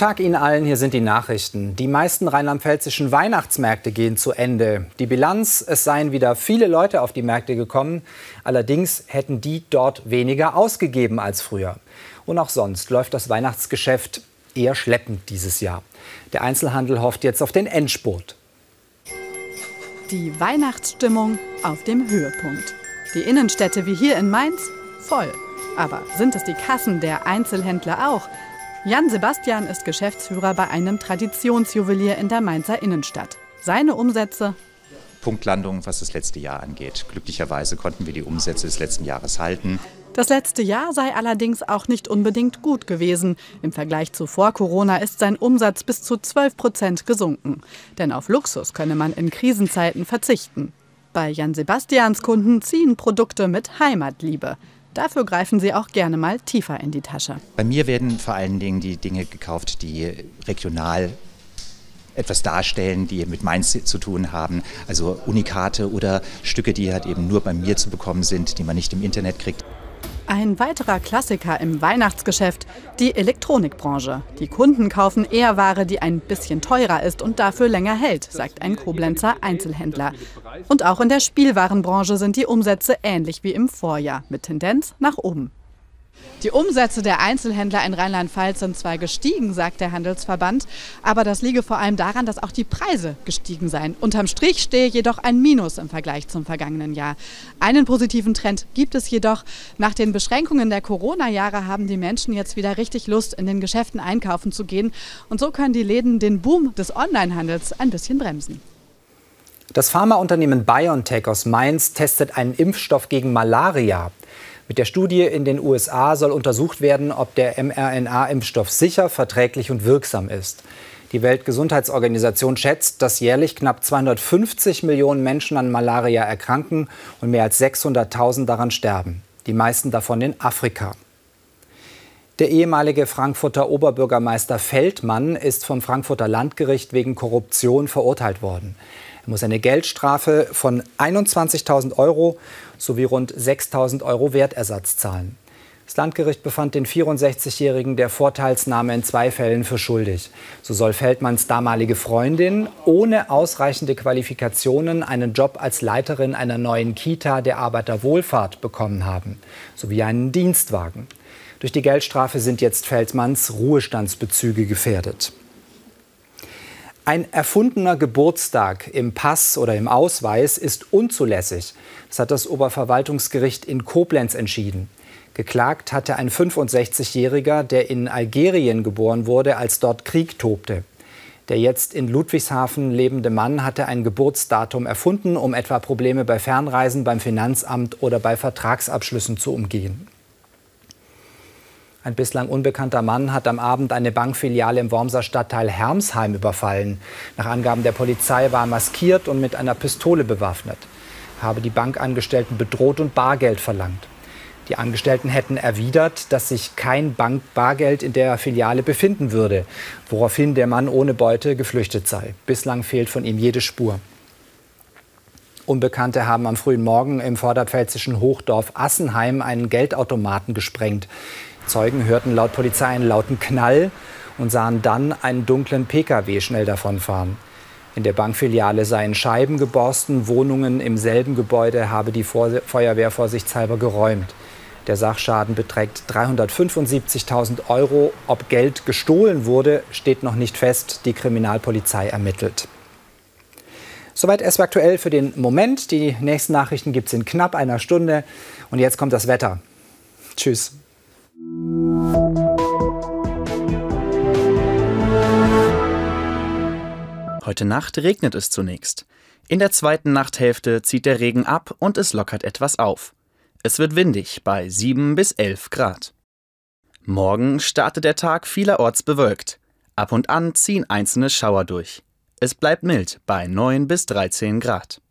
Tag Ihnen allen, hier sind die Nachrichten. Die meisten rheinland-pfälzischen Weihnachtsmärkte gehen zu Ende. Die Bilanz, es seien wieder viele Leute auf die Märkte gekommen. Allerdings hätten die dort weniger ausgegeben als früher. Und auch sonst läuft das Weihnachtsgeschäft eher schleppend dieses Jahr. Der Einzelhandel hofft jetzt auf den Endspurt. Die Weihnachtsstimmung auf dem Höhepunkt. Die Innenstädte wie hier in Mainz voll. Aber sind es die Kassen der Einzelhändler auch? Jan Sebastian ist Geschäftsführer bei einem Traditionsjuwelier in der Mainzer Innenstadt. Seine Umsätze Punktlandung, was das letzte Jahr angeht. Glücklicherweise konnten wir die Umsätze des letzten Jahres halten. Das letzte Jahr sei allerdings auch nicht unbedingt gut gewesen. Im Vergleich zu vor Corona ist sein Umsatz bis zu 12 Prozent gesunken. Denn auf Luxus könne man in Krisenzeiten verzichten. Bei Jan Sebastians Kunden ziehen Produkte mit Heimatliebe. Dafür greifen sie auch gerne mal tiefer in die Tasche. Bei mir werden vor allen Dingen die Dinge gekauft, die regional etwas darstellen, die mit Mainz zu tun haben. Also Unikate oder Stücke, die halt eben nur bei mir zu bekommen sind, die man nicht im Internet kriegt. Ein weiterer Klassiker im Weihnachtsgeschäft, die Elektronikbranche. Die Kunden kaufen eher Ware, die ein bisschen teurer ist und dafür länger hält, sagt ein Koblenzer Einzelhändler. Und auch in der Spielwarenbranche sind die Umsätze ähnlich wie im Vorjahr, mit Tendenz nach oben. Die Umsätze der Einzelhändler in Rheinland-Pfalz sind zwar gestiegen, sagt der Handelsverband, aber das liege vor allem daran, dass auch die Preise gestiegen seien. Unterm Strich stehe jedoch ein Minus im Vergleich zum vergangenen Jahr. Einen positiven Trend gibt es jedoch. Nach den Beschränkungen der Corona-Jahre haben die Menschen jetzt wieder richtig Lust, in den Geschäften einkaufen zu gehen. Und so können die Läden den Boom des Onlinehandels ein bisschen bremsen. Das Pharmaunternehmen BioNTech aus Mainz testet einen Impfstoff gegen Malaria. Mit der Studie in den USA soll untersucht werden, ob der mRNA-Impfstoff sicher, verträglich und wirksam ist. Die Weltgesundheitsorganisation schätzt, dass jährlich knapp 250 Millionen Menschen an Malaria erkranken und mehr als 600.000 daran sterben. Die meisten davon in Afrika. Der ehemalige Frankfurter Oberbürgermeister Feldmann ist vom Frankfurter Landgericht wegen Korruption verurteilt worden. Er muss eine Geldstrafe von 21.000 Euro sowie rund 6.000 Euro Wertersatz zahlen. Das Landgericht befand den 64-Jährigen der Vorteilsnahme in zwei Fällen für schuldig. So soll Feldmanns damalige Freundin ohne ausreichende Qualifikationen einen Job als Leiterin einer neuen Kita der Arbeiterwohlfahrt bekommen haben, sowie einen Dienstwagen. Durch die Geldstrafe sind jetzt Feldmanns Ruhestandsbezüge gefährdet. Ein erfundener Geburtstag im Pass oder im Ausweis ist unzulässig. Das hat das Oberverwaltungsgericht in Koblenz entschieden. Geklagt hatte ein 65-Jähriger, der in Algerien geboren wurde, als dort Krieg tobte. Der jetzt in Ludwigshafen lebende Mann hatte ein Geburtsdatum erfunden, um etwa Probleme bei Fernreisen, beim Finanzamt oder bei Vertragsabschlüssen zu umgehen. Ein bislang unbekannter Mann hat am Abend eine Bankfiliale im Wormser Stadtteil Hermsheim überfallen. Nach Angaben der Polizei war er maskiert und mit einer Pistole bewaffnet. Er habe die Bankangestellten bedroht und Bargeld verlangt. Die Angestellten hätten erwidert, dass sich kein Bankbargeld in der Filiale befinden würde, woraufhin der Mann ohne Beute geflüchtet sei. Bislang fehlt von ihm jede Spur. Unbekannte haben am frühen Morgen im vorderpfälzischen Hochdorf Assenheim einen Geldautomaten gesprengt. Zeugen hörten laut Polizei einen lauten Knall und sahen dann einen dunklen Pkw schnell davonfahren. In der Bankfiliale seien Scheiben geborsten, Wohnungen im selben Gebäude habe die Feuerwehr vorsichtshalber geräumt. Der Sachschaden beträgt 375.000 Euro. Ob Geld gestohlen wurde, steht noch nicht fest. Die Kriminalpolizei ermittelt. Soweit erst aktuell für den Moment. Die nächsten Nachrichten gibt es in knapp einer Stunde. Und jetzt kommt das Wetter. Tschüss. Heute Nacht regnet es zunächst. In der zweiten Nachthälfte zieht der Regen ab und es lockert etwas auf. Es wird windig bei 7 bis 11 Grad. Morgen startet der Tag vielerorts bewölkt. Ab und an ziehen einzelne Schauer durch. Es bleibt mild bei 9 bis 13 Grad.